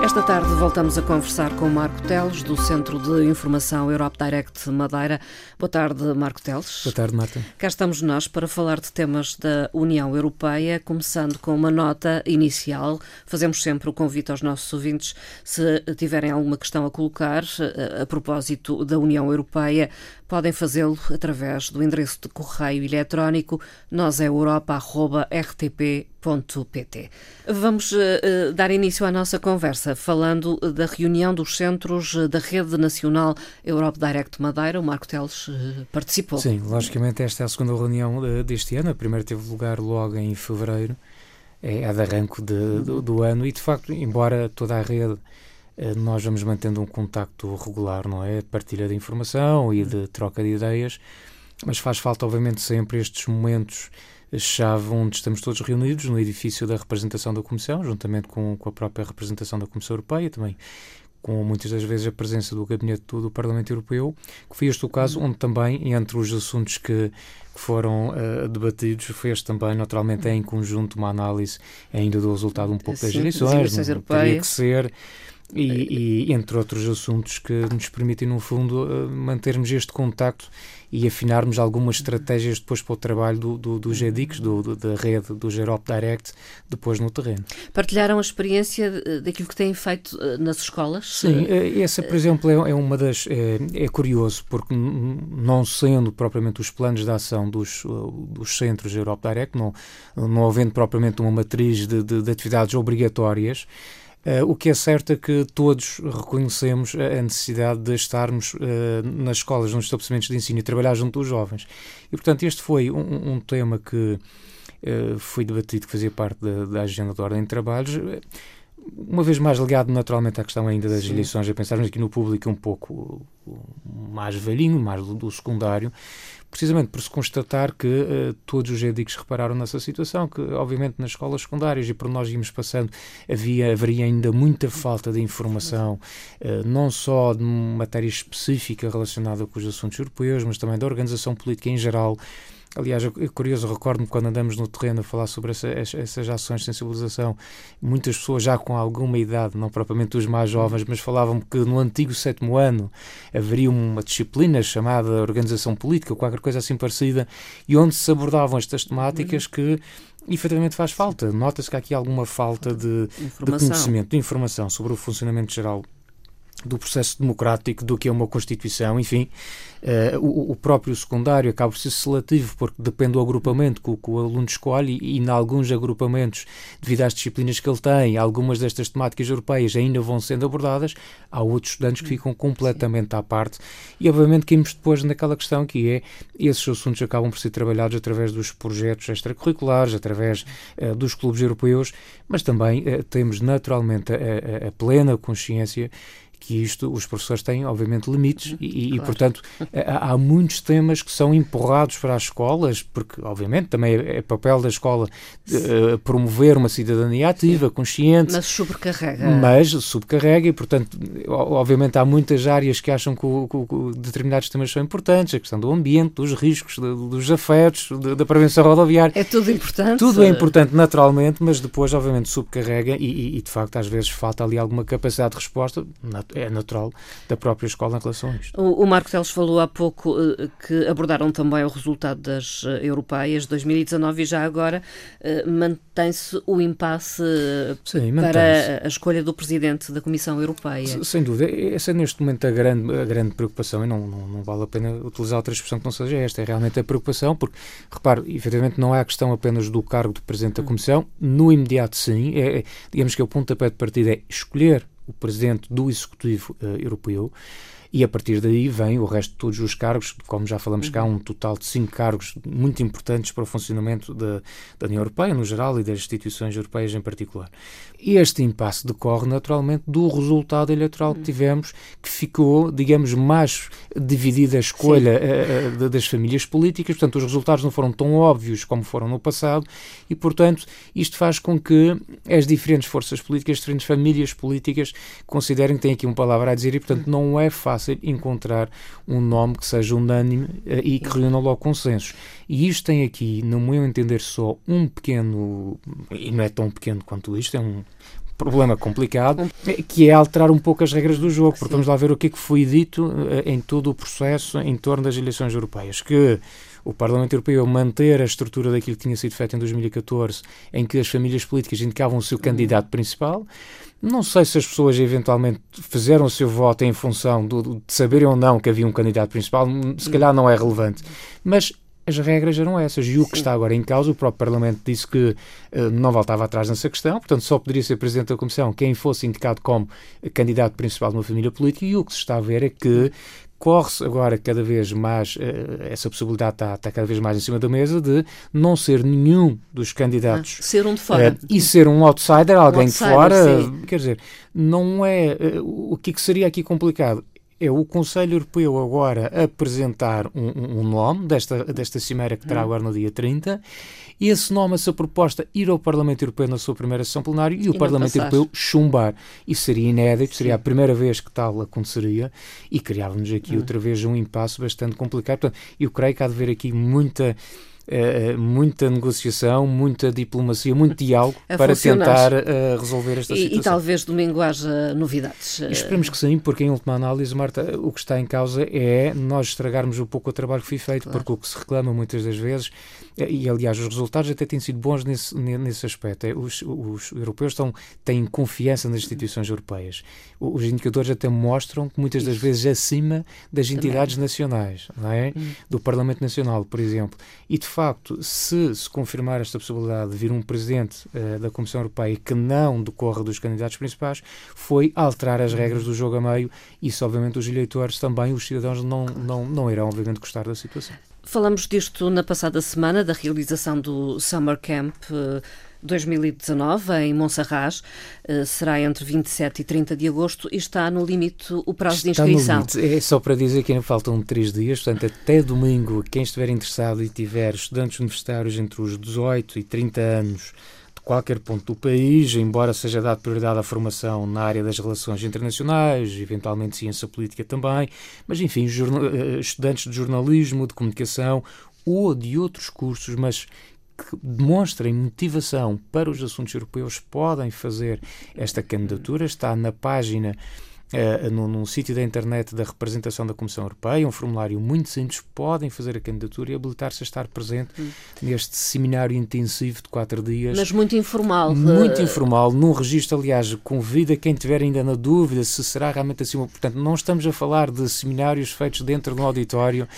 Esta tarde voltamos a conversar com Marco Teles, do Centro de Informação Europe Direct Madeira. Boa tarde, Marco Teles. Boa tarde, Marta. Cá estamos nós para falar de temas da União Europeia, começando com uma nota inicial. Fazemos sempre o convite aos nossos ouvintes, se tiverem alguma questão a colocar a, a propósito da União Europeia, podem fazê-lo através do endereço de correio eletrónico noseuropa.rtp.pt. Vamos uh, dar início à nossa conversa falando da reunião dos centros da Rede Nacional Europe Direct Madeira. O Marco Teles uh, participou. Sim, logicamente esta é a segunda reunião uh, deste ano. A primeira teve lugar logo em fevereiro, é a de arranco de, do, do ano e, de facto, embora toda a rede eh, nós vamos mantendo um contacto regular, não é? De partilha de informação e de troca de ideias, mas faz falta, obviamente, sempre estes momentos chave onde estamos todos reunidos no edifício da representação da Comissão, juntamente com, com a própria representação da Comissão Europeia, também com muitas das vezes a presença do gabinete do Parlamento Europeu, que foi este o caso onde também, entre os assuntos que, que foram uh, debatidos, fez também, naturalmente, em conjunto uma análise ainda do resultado um pouco Sim, das eleições, eleições europeias. teria que ser e, e, entre outros assuntos que nos permitem, no fundo, uh, mantermos este contacto e afinarmos algumas estratégias depois para o trabalho do, do, do do, do, da rede do Gerop Direct, depois no terreno. Partilharam a experiência daquilo que têm feito uh, nas escolas? Sim, essa, por exemplo, é, é uma das. É, é, curioso, porque não sendo propriamente os planos de ação dos, dos centros Gerop Direct, não, não havendo propriamente uma matriz de, de, de atividades obrigatórias, o que é certo é que todos reconhecemos a necessidade de estarmos uh, nas escolas, nos estabelecimentos de ensino e trabalhar junto dos jovens. E, portanto, este foi um, um tema que uh, foi debatido, que fazia parte da, da, agenda da Ordem de Trabalhos. Uma vez mais ligado naturalmente à questão ainda das Sim. eleições, a pensarmos aqui no público um pouco mais velhinho, mais do, do secundário, precisamente por se constatar que uh, todos os edicos repararam nessa situação, que obviamente nas escolas secundárias e por nós íamos passando havia, haveria ainda muita falta de informação, uh, não só de matéria específica relacionada com os assuntos europeus, mas também da organização política em geral, Aliás, é curioso, recordo-me quando andamos no terreno a falar sobre essa, essas ações de sensibilização, muitas pessoas já com alguma idade, não propriamente os mais jovens, mas falavam que no antigo sétimo ano haveria uma disciplina chamada Organização Política, ou qualquer coisa assim parecida, e onde se abordavam estas temáticas que efetivamente faz falta. Nota-se que há aqui alguma falta de, de, conhecimento, de informação sobre o funcionamento geral do processo democrático, do que é uma Constituição, enfim, Uh, o, o, próprio secundário acaba por ser seletivo, porque depende do agrupamento que, que o aluno escolhe, e em alguns agrupamentos, devido às disciplinas que ele tem, algumas destas temáticas europeias ainda vão sendo abordadas, há outros estudantes que ficam completamente à parte. E, obviamente, caímos depois naquela questão que é esses assuntos acabam por ser trabalhados através dos projetos extracurriculares, através uh, dos clubes europeus, mas também uh, temos naturalmente a, a, a plena consciência que isto, os professores têm, obviamente, limites uhum, e, claro. e, portanto, há, há, muitos temas que são empurrados para as escolas, porque, obviamente, também é, é papel da escola uh, promover uma cidadania ativa, Sim. consciente. Mas sobrecarrega. Mas sobrecarrega e, portanto, obviamente, há muitas áreas que acham que, o, que, determinados temas são importantes, a questão do ambiente, dos riscos, dos afetos, da prevenção rodoviária. É tudo importante. Tudo é importante, naturalmente, mas depois, obviamente, sobrecarrega e, e, e de facto, às vezes falta ali alguma capacidade de resposta é natural da própria escola em relação a isto. O, o Marco Teles falou há pouco uh, que abordaram também o resultado das uh, europeias de 2019 e já agora uh, mantém-se o impasse Sim, para a escolha do presidente da Comissão Europeia. Sem dúvida. Essa é neste momento a grande, a grande preocupação e não, não, não vale a pena utilizar outra expressão que não seja esta. É realmente a preocupação, porque, repare, efetivamente não é a questão apenas do cargo de presidente da hum. Comissão. No imediato, sim. É, é, digamos que o pontapé de partida é escolher o presidente do Executivo uh, Europeu e a partir daí vem o resto de todos os cargos, como já falamos cá, um total de cinco cargos muito importantes para o funcionamento da, da União Europeia no geral e das instituições europeias em particular. E este impasse decorre naturalmente do resultado eleitoral que tivemos, que ficou, digamos, mais dividida a escolha uh, das famílias políticas, portanto, os resultados não foram tão óbvios como foram no passado. E, portanto, isto faz com que as diferentes forças políticas, as diferentes famílias políticas considerem que têm aqui uma palavra a dizer e, portanto, não é fácil fácil encontrar um nome que seja unânime uh, e que reúna logo consensos. E isto tem aqui, no meu entender, só um pequeno, e não é tão pequeno quanto isto, é um problema complicado, que é alterar um pouco as regras do jogo, porque Sim. vamos lá ver o que é que foi dito eh, em todo o processo em torno das eleições europeias, que o Parlamento Europeu manter a estrutura daquilo que tinha sido feito em 2014, em que as famílias políticas indicavam o seu candidato principal. Não sei se as pessoas eventualmente fizeram o seu voto em função do, de saberem ou não que havia um candidato principal, se calhar não é relevante. Mas as regras eram essas. E o que está agora em causa, o próprio Parlamento disse que uh, não voltava atrás nessa questão, portanto, só poderia ser Presidente da Comissão quem fosse indicado como candidato principal de uma família política. E o que se está a ver é que corre-se agora cada vez mais, uh, essa possibilidade está, está, cada vez mais em cima da mesa de não ser nenhum dos candidatos. Ah, ser um de fora. Uh, e ser um outsider, alguém um outsider, de fora. Sim. Quer dizer, não é. Uh, o que, que seria aqui complicado? É o Conselho Europeu agora apresentar um, um, nome desta, desta cimeira que terá hum. agora no dia 30, e esse nome, essa proposta, ir ao Parlamento Europeu na sua primeira sessão plenária e o e Parlamento Europeu chumbar. Isso seria inédito, seria a primeira vez que tal aconteceria e criávamos aqui hum. outra vez um impasse bastante complicado. Portanto, eu creio que há de haver aqui muita eh, muita negociação, muita diplomacia, muito diálogo para tentar uh, resolver esta e, situação. E talvez domingo haja novidades. Esperemos que sim, porque em última análise, Marta, o que está em causa é nós estragarmos um pouco o trabalho que foi feito, claro. porque o que se reclama muitas das vezes e aliás os resultados até têm sido bons nesse, nesse aspecto. É, os, os europeus estão, têm confiança nas instituições europeias. Os indicadores até mostram que muitas das vezes acima das entidades Também. nacionais, não é? Hum. do Parlamento Nacional, por exemplo. E de facto, se se confirmar esta possibilidade de vir um presidente uh, da Comissão Europeia que não decorra dos candidatos principais, foi alterar as regras do jogo a meio. Isso, obviamente, os eleitores também, os cidadãos, não, não, não irão, obviamente, gostar da situação. Falamos disto na passada semana, da realização do Summer Camp 2019 eh, em Monserrat. Eh, será entre 27 e 30 de agosto e está no limite o prazo está de inscrição. É só para dizer que ainda faltam três dias, portanto, até domingo, quem estiver interessado e tiver estudantes universitários entre os 18 e 30 anos qualquer ponto do país, embora seja dado prioridade à formação na área das relações internacionais, eventualmente ciência política também, mas enfim, eh, estudantes de jornalismo, de comunicação ou de outros cursos, mas que demonstrem motivação para os assuntos europeus podem fazer esta candidatura. Está na página uh, num, num sítio da internet da representação da Comissão Europeia, um formulário muito simples, podem fazer a candidatura e habilitar-se a estar presente hum. neste seminário intensivo de quatro dias. Mas muito informal. Muito informal, num registro, aliás, convida quem tiver ainda na dúvida se será realmente assim. Portanto, não estamos a falar de seminários feitos dentro de um auditório,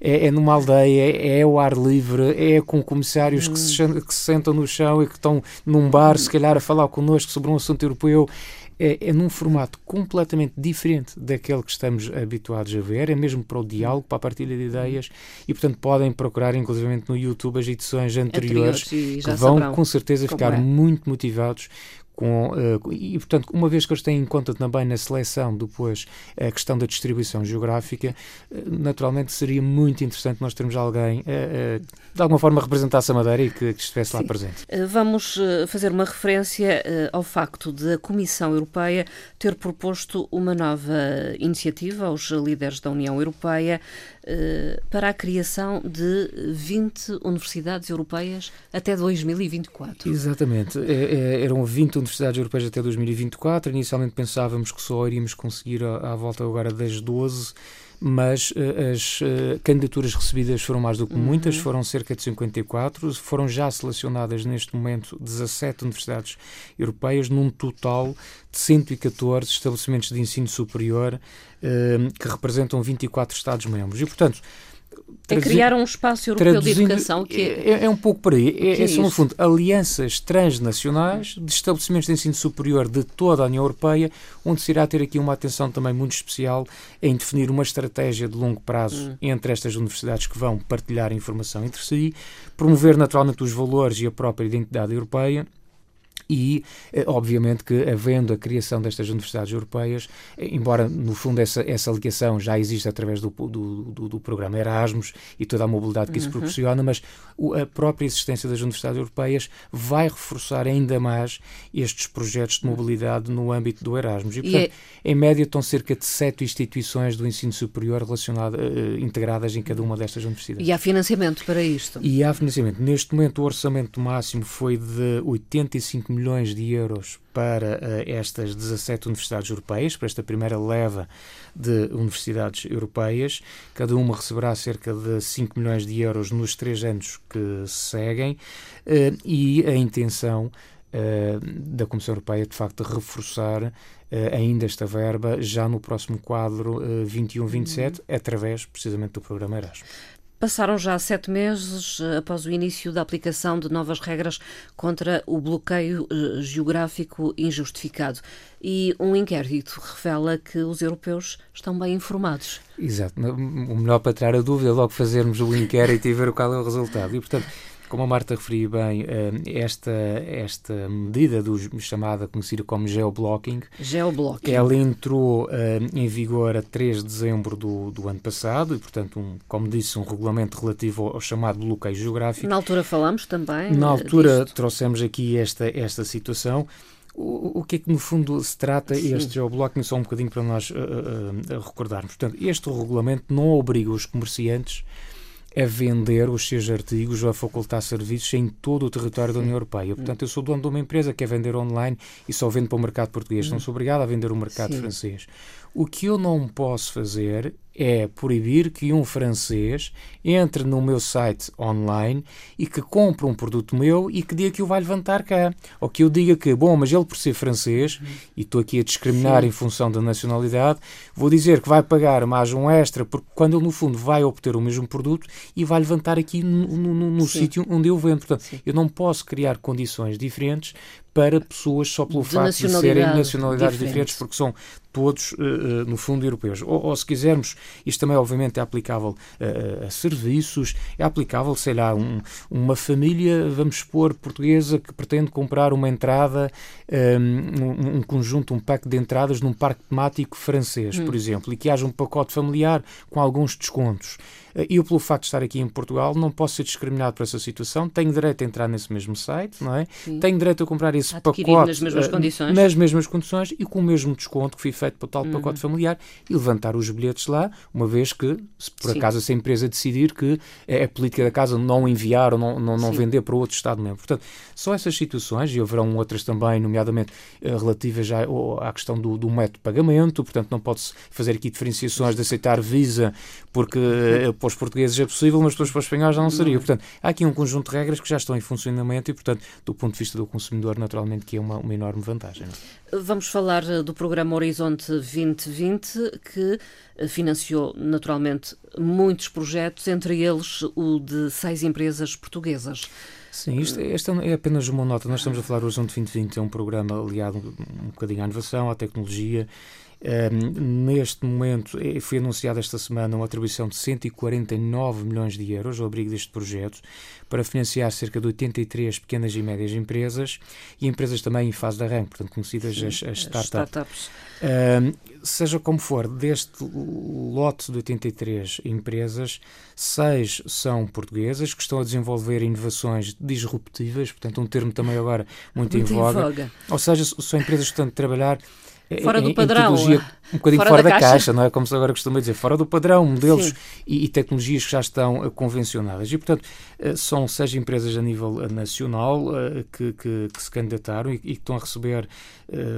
é, é, numa aldeia, é, é ao ar livre, é com comissários hum. que, se, que se sentam no chão e que estão num bar, hum. se calhar, a falar connosco sobre um assunto europeu é, é num formato completamente diferente daquele que estamos habituados a ver, é mesmo para o diálogo, para a partilha de ideias e, portanto, podem procurar, inclusive no YouTube, as edições anteriores, anteriores que vão com certeza ficar é. muito motivados com, uh, e, portanto, uma vez que eles têm em conta também na seleção depois a questão da distribuição geográfica, uh, naturalmente seria muito interessante nós termos alguém uh, de alguma forma representasse a Madeira e que, que estivesse Sim. lá presente. Vamos fazer uma referência ao facto de a Comissão Europeia ter proposto uma nova iniciativa aos líderes da União Europeia para a criação de 20 universidades europeias até 2024. Exatamente. É, é, eram 20 universidades europeias até 2024. Inicialmente pensávamos que só iríamos conseguir à, à volta agora das 12 mas uh, as uh, candidaturas recebidas foram mais do que muitas, uhum. foram cerca de 54, foram já selecionadas neste momento 17 universidades europeias, num total de 114 estabelecimentos de ensino superior uh, que representam 24 Estados-membros. E, portanto, é criar um espaço europeu de educação que é, é, é um pouco por aí. É, é, são, no fundo, alianças transnacionais de estabelecimentos de ensino superior de toda a União Europeia, onde se irá ter aqui uma atenção também muito especial em definir uma estratégia de longo prazo hum. entre estas universidades que vão partilhar informação entre si, promover naturalmente os valores e a própria identidade europeia e, eh, obviamente, que havendo a criação destas universidades europeias, eh, embora no fundo essa, essa ligação já existe através do, do, do, do programa Erasmus e toda a mobilidade que isso uhum. proporciona, mas a própria existência das universidades europeias vai reforçar ainda mais estes projetos de mobilidade no âmbito do Erasmus. E, portanto, e é... em média, estão cerca de sete instituições do ensino superior relacionadas, uh, integradas em cada uma destas universidades. E há financiamento para isto? E há financiamento. Neste momento, o orçamento máximo foi de 85 milhões de euros para uh, estas 17 universidades europeias, para esta primeira leva de universidades europeias. Cada uma receberá cerca de 5 milhões de euros nos três anos que seguem uh, e a intenção Uh, da Comissão Europeia, de facto, reforçar ainda esta verba já no próximo quadro uh, 21-27, uhum. através precisamente do programa Erasmus. Passaram já sete meses eh, após o início da aplicação de novas regras contra o bloqueio eh, geográfico injustificado. E um inquérito revela que os europeus estão bem informados. Exato. O melhor para tirar a dúvida é logo fazermos o inquérito e ver qual é o resultado. E, portanto, como a Marta referiu bem, eh, esta, esta medida do, chamada, conhecida como geoblocking, geoblocking. ela entrou eh, em vigor a 3 de dezembro do, do ano passado e, portanto, um, como disse, um regulamento relativo ao chamado bloqueio geográfico. Na altura falamos também. Na altura disto. trouxemos aqui esta, esta situação. O, o, que é que no fundo se trata Sim. este geoblocking, só um bocadinho para nós uh, uh, recordarmos. Portanto, este regulamento não obriga os comerciantes a vender os seus artigos ou a facultar serviços em todo o território da União Europeia. Portanto, eu sou dono de uma empresa que quer vender online e só vendo para o mercado português. Não sou obrigado a vender o mercado Sim. francês. O que eu não posso fazer é proibir que um francês entre no meu site online e que compre um produto meu e que diga que o vai levantar cá. Ou que eu diga que, bom, mas ele por ser francês, e estou aqui a discriminar Sim. em função da nacionalidade, vou dizer que vai pagar mais um extra, porque quando ele no fundo vai obter o mesmo produto e vai levantar aqui no, no, no sítio onde eu vendo. Portanto, Sim. eu não posso criar condições diferentes para pessoas só pelo de facto de serem nacionalidades diferentes, diferentes porque são todos, uh, uh, no fundo, europeus. Ou, ou, se quisermos, isto também, obviamente, é aplicável uh, a serviços, é aplicável, sei lá, um, uma família, vamos supor, portuguesa que pretende comprar uma entrada, um, um, conjunto, um pack de entradas num parque temático francês, hum. por exemplo, e que haja um pacote familiar com alguns descontos. Eu, pelo facto de estar aqui em Portugal, não posso ser discriminado por essa situação. Tenho direito a entrar nesse mesmo site, não é? Sim. Tenho direito a comprar esse Adquirir pacote nas mesmas uh, condições. Nas mesmas condições e com o mesmo desconto que foi feito para o tal uhum. pacote familiar e levantar os bilhetes lá, uma vez que, se por Sim. acaso essa empresa decidir que é a política da casa não enviar ou não, não, não vender para outro Estado-membro. Portanto, são essas situações, e haverão outras também, nomeadamente uh, relativas já à questão do, do método de pagamento, portanto, não pode-se fazer aqui diferenciações de aceitar Visa porque uh, para os portugueses é possível, mas para os espanhóis já não seria. Não. Portanto, há aqui um conjunto de regras que já estão em funcionamento e, portanto, do ponto de vista do consumidor, naturalmente, que é uma, uma enorme vantagem. É? Vamos falar eh, do programa Horizonte 2020, que eh, financiou, naturalmente, muitos projetos, entre eles o de seis empresas portuguesas. Sim, isto, esta é apenas uma nota. Nós estamos a falar do Horizonte 2020, é um programa aliado um bocadinho à inovação, à tecnologia um, neste momento, eh, foi anunciada esta semana uma atribuição de 149 milhões de euros ao abrigo deste projeto para financiar cerca de 83 pequenas e médias empresas e empresas também em fase de arranque, portanto, conhecidas Sim, as, as startups. startups. Um, seja como for, deste lote de 83 empresas, seis são portuguesas que estão a desenvolver inovações disruptivas, portanto, um termo também agora muito, muito em, voga. em voga. Ou seja, são empresas que estão a trabalhar fora do padrão. Um bocadinho fora, fora da, da caixa. caixa. não é? Como se agora costuma dizer, fora do padrão, modelos e, e, tecnologias que já estão uh, convencionadas. E, portanto, uh, são seis empresas a nível uh, nacional que, que, que, se candidataram e, que estão a receber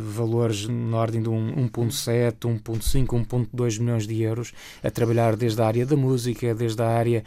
valores na ordem de um 1,7, 1,5, 1,2 milhões de euros a trabalhar desde a área da música, desde a área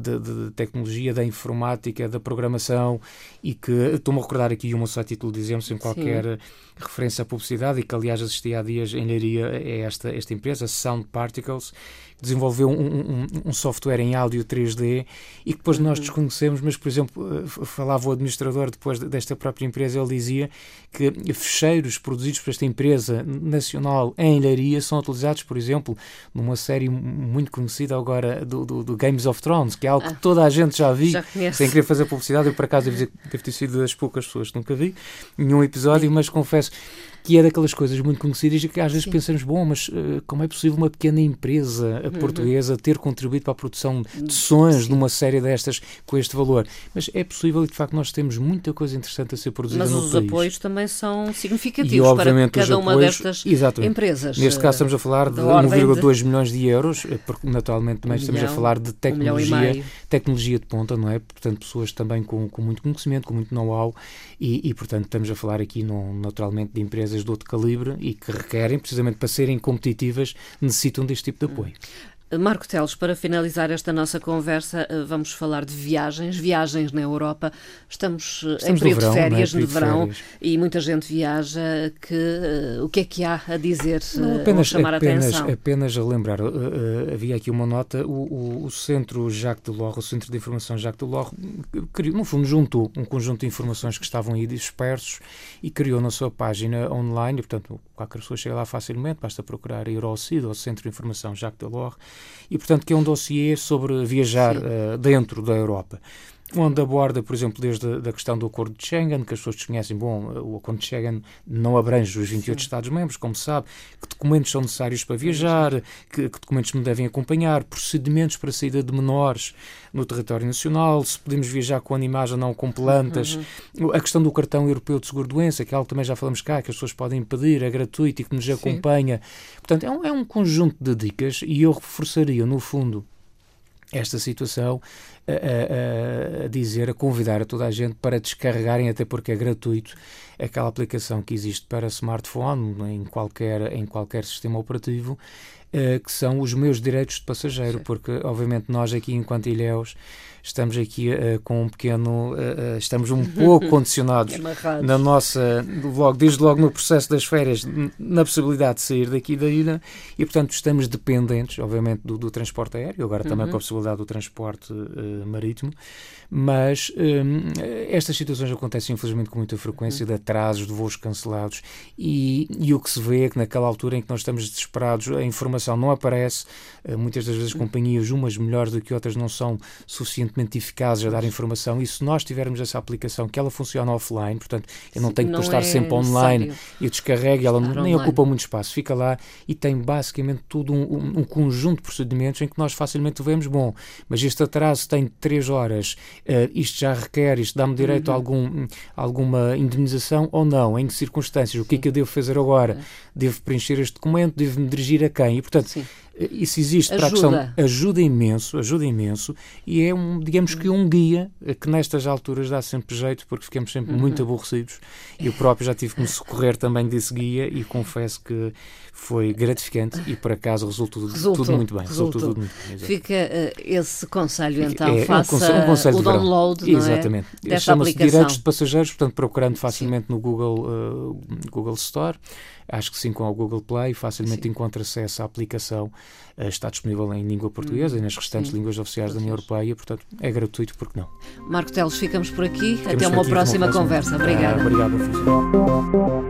de, de, tecnologia, da informática, da programação e que, estou-me a recordar aqui uma só título de exemplo, sem qualquer Sim. referência à publicidade e que, aliás, assisti há dias em Leiria é esta, esta empresa, Sound Particles, desenvolveu um, um, um, software em áudio 3D e que depois nós uhum. desconhecemos, mas, por exemplo, eh, falava o administrador depois desta própria empresa, ele dizia que fecheiros produzidos por esta empresa nacional em Leiria são utilizados, por exemplo, numa série muito conhecida agora do, do, do Games of Thrones, que é algo ah, que toda a gente já viu, sem querer fazer publicidade, eu por acaso devo, devo ter sido das poucas pessoas que nunca vi nenhum episódio, mas confesso que é daquelas coisas muito conhecidas e que às vezes Sim. pensamos, bom, mas uh, como é possível uma pequena empresa uhum. portuguesa ter contribuído para a produção de sons Sim. de uma série destas com este valor? Mas é possível e de facto nós temos muita coisa interessante a ser produzida mas no país. Mas os apoios também são significativos e, para cada uma apoios, destas exatamente. empresas. Neste caso estamos a falar de 1,2 de... milhões de euros, eh, porque naturalmente também um estamos milhão, a falar de tecnologia, um tecnologia de ponta, não é? Portanto, pessoas também com, com muito conhecimento, com muito know-how e, e, portanto, estamos a falar aqui no, naturalmente de empresas de outro calibre e que requerem, precisamente para serem competitivas, necessitam deste tipo de apoio. Marco Teles, para finalizar esta nossa conversa, eh, vamos falar de viagens, viagens na Europa. Estamos, eh, Estamos em período verão, de férias, é? no verão, férias. e muita gente viaja. Que, uh, o que é que há a dizer Não, apenas, chamar apenas, a atenção? Apenas a lembrar, uh, uh, havia aqui uma nota, o, o, o, Centro Jacques Delors, o Centro de Informação Jacques Delors, criou, no fundo juntou um conjunto de informações que estavam aí dispersos e criou na sua página online, e, portanto qualquer pessoa chega lá facilmente, basta procurar ir ao CID, ao Centro de Informação Jacques Delors, e, portanto, que é um dossiê sobre viajar uh, dentro da Europa onde aborda, por exemplo, desde a questão do Acordo de Schengen, que as pessoas desconhecem, bom, o Acordo de Schengen não abrange os 28 Estados-membros, como se sabe, que documentos são necessários para viajar, que, que, documentos me devem acompanhar, procedimentos para a saída de menores no território nacional, se podemos viajar com animais ou não com plantas, uhum. a questão do cartão europeu de seguro-doença, que é algo que também já falamos cá, que as pessoas podem pedir, é gratuito e que nos acompanha. Portanto, é um, é um conjunto de dicas e eu reforçaria, no fundo, esta situação a, a, a, dizer, a convidar a toda a gente para descarregarem, até porque é gratuito, aquela aplicação que existe para smartphone em qualquer, em qualquer sistema operativo, eh, que são os meus direitos de passageiro, Sim. porque obviamente nós aqui enquanto ilhéus estamos aqui uh, com um pequeno, uh, estamos um pouco condicionados na nossa, logo, desde logo no processo das férias, na possibilidade de sair daqui da ilha e, portanto, estamos dependentes, obviamente, do, do transporte aéreo, agora também uhum. com a possibilidade do transporte uh, marítimo, mas um, estas situações acontecem, infelizmente, com muita frequência, uhum. de atrasos, de voos cancelados e, e, o que se vê é que naquela altura em que nós estamos desesperados, a informação não aparece, muitas das vezes companhias, umas melhores do que outras, não são suficientemente suficientemente eficazes a dar informação e se nós tivermos essa aplicação que ela funciona offline, portanto eu não tenho que estar é sempre online e descarrego, ela nem online. ocupa muito espaço, fica lá e tem basicamente tudo um, um, um, conjunto de procedimentos em que nós facilmente vemos, bom, mas este atraso tem 3 horas, uh, isto já requer, isto dá-me direito uhum. a algum, alguma indemnização ou não, em que circunstâncias, o que é que eu devo fazer agora? Devo preencher este documento, devo me dirigir a quem? E portanto, Sim isso existe ajuda. para a questão, ajuda imenso, ajuda imenso, e é um, digamos que um guia que nestas alturas dá sempre jeito, porque ficamos sempre uhum. muito aborrecidos. Eu próprio já tive que me socorrer também desse guia e confesso que foi gratificante e por acaso resultou, resultou tudo muito bem. Resultou. Resultou tudo muito bem Fica uh, esse conselho então, é, faça é um conselho, o download Exatamente. É? desta aplicação. Direitos de Passageiros, portanto procurando facilmente Sim. no Google, uh, Google Store Acho que sim, com o Google Play facilmente encontra acesso à aplicação. Uh, está disponível em língua portuguesa hum, e nas restantes sim. línguas oficiais da União Europeia, portanto é gratuito, porque não? Marco Teles, ficamos por aqui. Ficamos Até uma aqui, próxima, uma próxima conversa. Obrigada. Ah, obrigado, professor.